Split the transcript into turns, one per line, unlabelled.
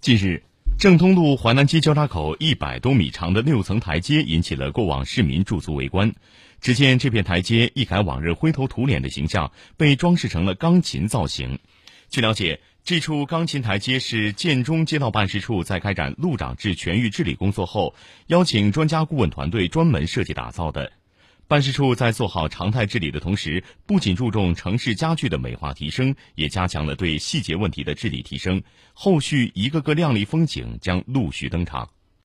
近日，正通路淮南街交叉口一百多米长的六层台阶引起了过往市民驻足围观。只见这片台阶一改往日灰头土脸的形象，被装饰成了钢琴造型。据了解，这处钢琴台阶是建中街道办事处在开展路长制全域治理工作后，邀请专家顾问团队专门设计打造的。办事处在做好常态治理的同时，不仅注重城市家具的美化提升，也加强了对细节问题的治理提升。后续一个个亮丽风景将陆续登场。